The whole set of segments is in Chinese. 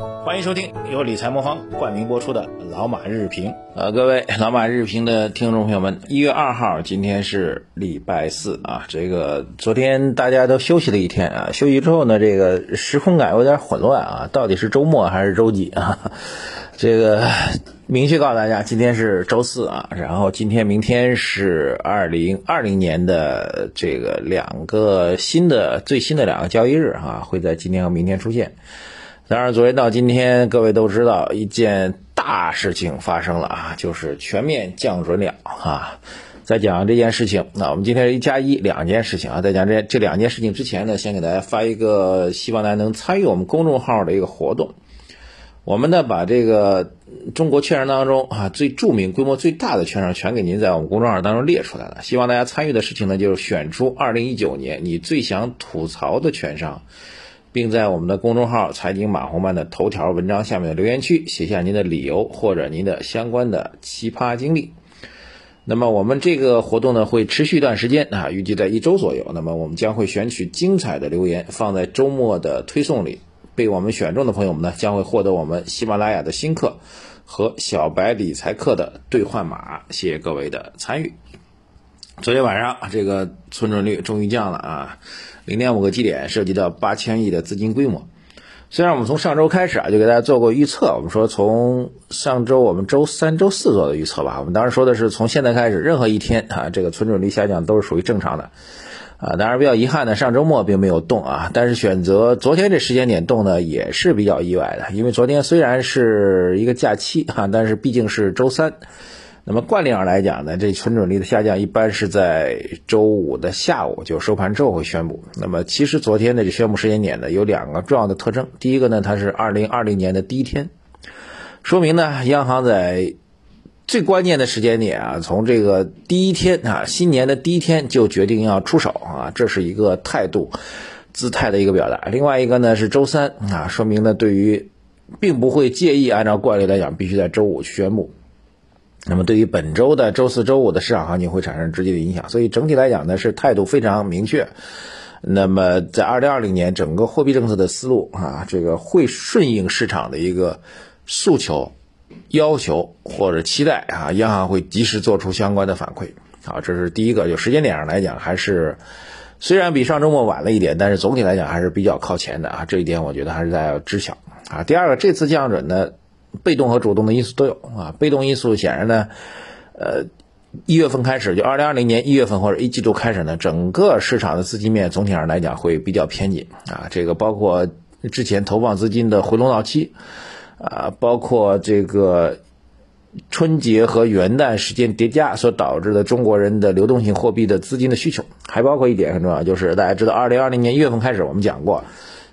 欢迎收听由理财魔方冠名播出的《老马日评》。呃，各位 老马日评的听众朋友们，一月二号，今天是礼拜四啊。这个昨天大家都休息了一天啊，休息之后呢，这个时空感有点混乱啊，到底是周末还是周几啊？这个明确告诉大家，今天是周四啊。然后今天、明天是二零二零年的这个两个新的最新的两个交易日啊，会在今天和明天出现。当然，昨天到今天，各位都知道一件大事情发生了啊，就是全面降准了啊。在讲这件事情，那我们今天一加一两件事情啊。在讲这这两件事情之前呢，先给大家发一个，希望大家能参与我们公众号的一个活动。我们呢，把这个中国券商当中啊最著名、规模最大的券商全给您在我们公众号当中列出来了。希望大家参与的事情呢，就是选出二零一九年你最想吐槽的券商。并在我们的公众号“财经马红漫”的头条文章下面的留言区写下您的理由或者您的相关的奇葩经历。那么我们这个活动呢会持续一段时间啊，预计在一周左右。那么我们将会选取精彩的留言放在周末的推送里，被我们选中的朋友们呢将会获得我们喜马拉雅的新课和小白理财课的兑换码。谢谢各位的参与。昨天晚上这个存准率终于降了啊。零点五个基点，涉及到八千亿的资金规模。虽然我们从上周开始啊，就给大家做过预测，我们说从上周我们周三、周四做的预测吧。我们当时说的是从现在开始，任何一天啊，这个存准率下降都是属于正常的啊。当然比较遗憾的，上周末并没有动啊，但是选择昨天这时间点动呢，也是比较意外的，因为昨天虽然是一个假期哈，但是毕竟是周三。那么惯例上来讲呢，这存准率的下降一般是在周五的下午，就收盘之后会宣布。那么其实昨天的这宣布时间点呢，有两个重要的特征。第一个呢，它是二零二零年的第一天，说明呢，央行在最关键的时间点啊，从这个第一天啊，新年的第一天就决定要出手啊，这是一个态度、姿态的一个表达。另外一个呢是周三啊，说明呢，对于并不会介意按照惯例来讲，必须在周五去宣布。那么对于本周的周四周五的市场行情会产生直接的影响，所以整体来讲呢是态度非常明确。那么在二零二零年整个货币政策的思路啊，这个会顺应市场的一个诉求、要求或者期待啊，央行会及时做出相关的反馈。好，这是第一个，就时间点上来讲还是虽然比上周末晚了一点，但是总体来讲还是比较靠前的啊，这一点我觉得还是大家要知晓啊。第二个，这次降准呢。被动和主动的因素都有啊。被动因素显然呢，呃，一月份开始，就二零二零年一月份或者一季度开始呢，整个市场的资金面总体上来讲会比较偏紧啊。这个包括之前投放资金的回笼到期啊，包括这个春节和元旦时间叠加所导致的中国人的流动性货币的资金的需求，还包括一点很重要，就是大家知道二零二零年一月份开始，我们讲过。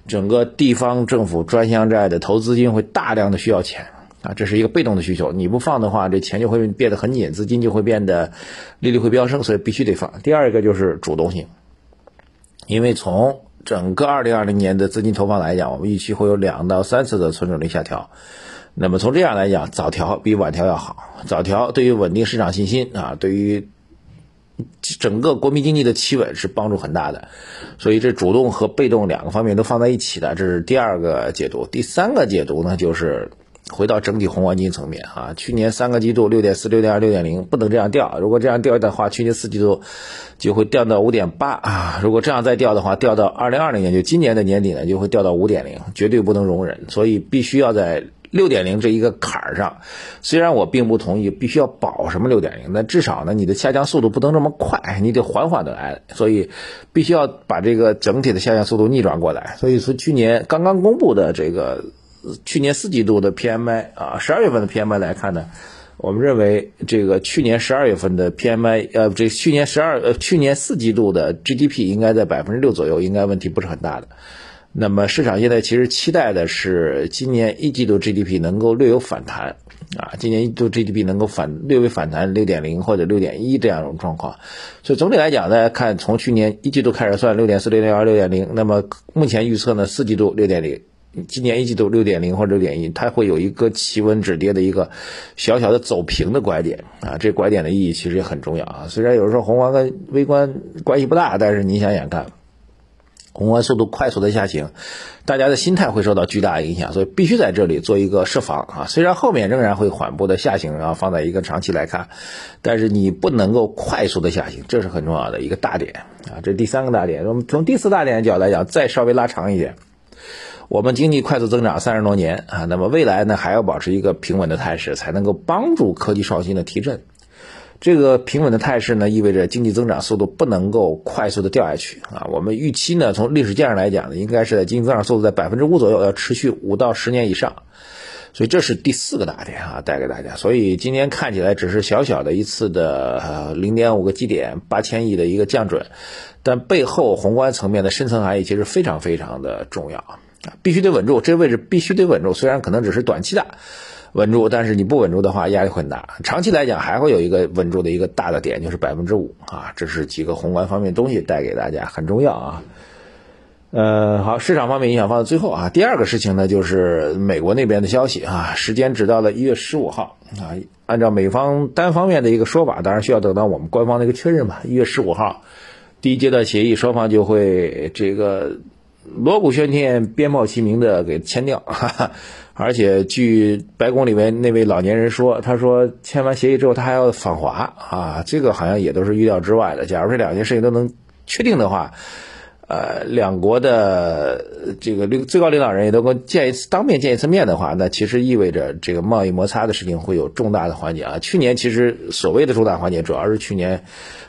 整个地方政府专项债的投资金会大量的需要钱啊，这是一个被动的需求，你不放的话，这钱就会变得很紧，资金就会变得利率会飙升，所以必须得放。第二个就是主动性，因为从整个二零二零年的资金投放来讲，我们预期会有两到三次的存准率下调。那么从这样来讲，早调比晚调要好，早调对于稳定市场信心啊，对于。整个国民经济的企稳是帮助很大的，所以这主动和被动两个方面都放在一起的，这是第二个解读。第三个解读呢，就是回到整体宏观经济层面啊，去年三个季度六点四、六点二、六点零不能这样掉，如果这样掉的话，去年四季度就会掉到五点八啊，如果这样再掉的话，掉到二零二零年就今年的年底呢，就会掉到五点零，绝对不能容忍，所以必须要在。六点零这一个坎儿上，虽然我并不同意必须要保什么六点零，但至少呢，你的下降速度不能这么快，你得缓缓的来，所以必须要把这个整体的下降速度逆转过来。所以说，去年刚刚公布的这个去年四季度的 PMI 啊，十二月份的 PMI 来看呢，我们认为这个去年十二月份的 PMI，呃，这去年十二呃去年四季度的 GDP 应该在百分之六左右，应该问题不是很大的。那么市场现在其实期待的是今年一季度 GDP 能够略有反弹啊，今年一季度 GDP 能够反略微反弹六点零或者六点一这样一种状况。所以总体来讲呢，看从去年一季度开始算六点四、六点二、六点零，那么目前预测呢四季度六点零，今年一季度六点零或者六点一，它会有一个企稳止跌的一个小小的走平的拐点啊。这拐点的意义其实也很重要啊。虽然有时候宏观跟微观关系不大，但是你想想看。宏观速度快速的下行，大家的心态会受到巨大影响，所以必须在这里做一个设防啊。虽然后面仍然会缓步的下行，然后放在一个长期来看，但是你不能够快速的下行，这是很重要的一个大点啊。这第三个大点。我们从第四大点的角度来讲，再稍微拉长一点，我们经济快速增长三十多年啊，那么未来呢还要保持一个平稳的态势，才能够帮助科技创新的提振。这个平稳的态势呢，意味着经济增长速度不能够快速的掉下去啊。我们预期呢，从历史见上来讲呢，应该是在经济增长速度在百分之五左右，要持续五到十年以上。所以这是第四个大点啊，带给大家。所以今天看起来只是小小的一次的零点五个基点，八千亿的一个降准，但背后宏观层面的深层含义其实非常非常的重要啊，必须得稳住，这个位置必须得稳住，虽然可能只是短期的。稳住，但是你不稳住的话，压力会很大。长期来讲，还会有一个稳住的一个大的点，就是百分之五啊。这是几个宏观方面东西带给大家，很重要啊。呃，好，市场方面影响放在最后啊。第二个事情呢，就是美国那边的消息啊，时间只到了一月十五号啊。按照美方单方面的一个说法，当然需要等到我们官方的一个确认吧。一月十五号，第一阶段协议，双方就会这个锣鼓喧天、鞭炮齐鸣的给签掉。哈哈。而且据白宫里面那位老年人说，他说签完协议之后他还要访华啊，这个好像也都是预料之外的。假如这两件事情都能确定的话，呃，两国的这个领最高领导人也都跟见一次当面见一次面的话，那其实意味着这个贸易摩擦的事情会有重大的缓解啊。去年其实所谓的重大缓解，主要是去年。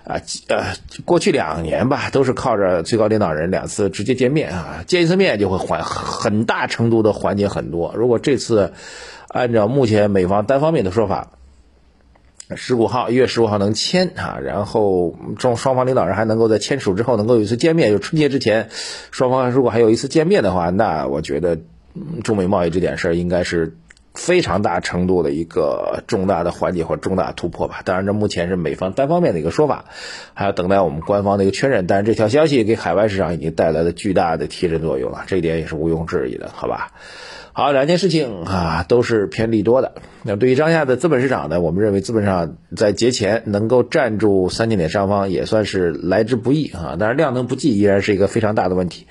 啊，呃，过去两年吧，都是靠着最高领导人两次直接见面啊，见一次面就会缓很大程度的缓解很多。如果这次按照目前美方单方面的说法，十五号一月十五号能签啊，然后中双方领导人还能够在签署之后能够有一次见面，就春节之前双方如果还有一次见面的话，那我觉得中美贸易这点事儿应该是。非常大程度的一个重大的缓解或重大突破吧。当然，这目前是美方单方面的一个说法，还要等待我们官方的一个确认。但是这条消息给海外市场已经带来了巨大的提振作用了，这一点也是毋庸置疑的，好吧？好，两件事情啊都是偏利多的。那对于当下的资本市场呢，我们认为资本上在节前能够站住三千点上方也算是来之不易啊。但是量能不济依然是一个非常大的问题。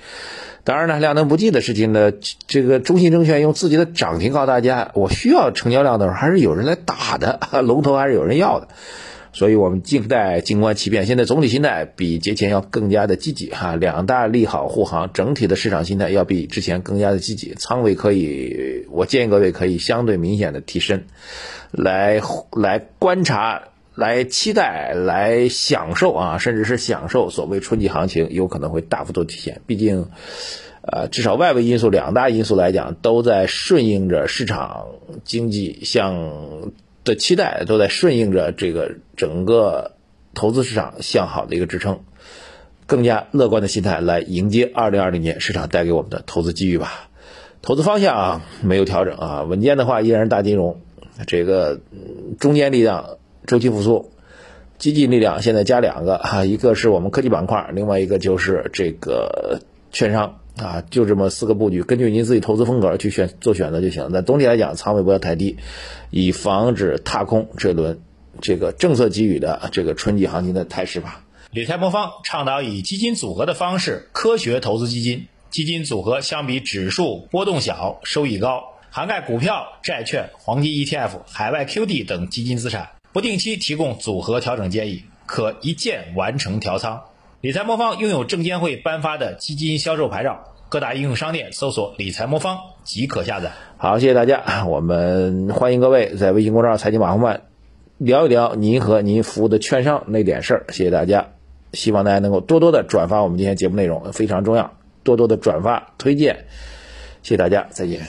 当然呢，量能不济的事情呢，这个中信证券用自己的涨停告诉大家，我需要成交量的时候，还是有人来打的，龙头还是有人要的，所以我们静待静观其变。现在总体心态比节前要更加的积极哈，两大利好护航，整体的市场心态要比之前更加的积极，仓位可以，我建议各位可以相对明显的提升，来来观察，来期待，来享受啊，甚至是享受所谓春季行情有可能会大幅度体现，毕竟。呃，至少外围因素两大因素来讲，都在顺应着市场经济向的期待，都在顺应着这个整个投资市场向好的一个支撑，更加乐观的心态来迎接二零二零年市场带给我们的投资机遇吧。投资方向啊没有调整啊，稳健的话依然是大金融，这个中间力量周期复苏，激进力量现在加两个啊，一个是我们科技板块，另外一个就是这个券商。啊，就这么四个布局，根据您自己投资风格去选做选择就行。但总体来讲，仓位不要太低，以防止踏空这轮这个政策给予的这个春季行情的态势吧。理财魔方倡导以基金组合的方式科学投资基金，基金组合相比指数波动小，收益高，涵盖股票、债券、黄金 ETF、海外 QD 等基金资产，不定期提供组合调整建议，可一键完成调仓。理财魔方拥有证监会颁发的基金销售牌照，各大应用商店搜索“理财魔方”即可下载。好，谢谢大家，我们欢迎各位在微信公众号“财经马红漫”聊一聊您和您服务的券商那点事儿。谢谢大家，希望大家能够多多的转发我们今天节目内容，非常重要，多多的转发推荐。谢谢大家，再见。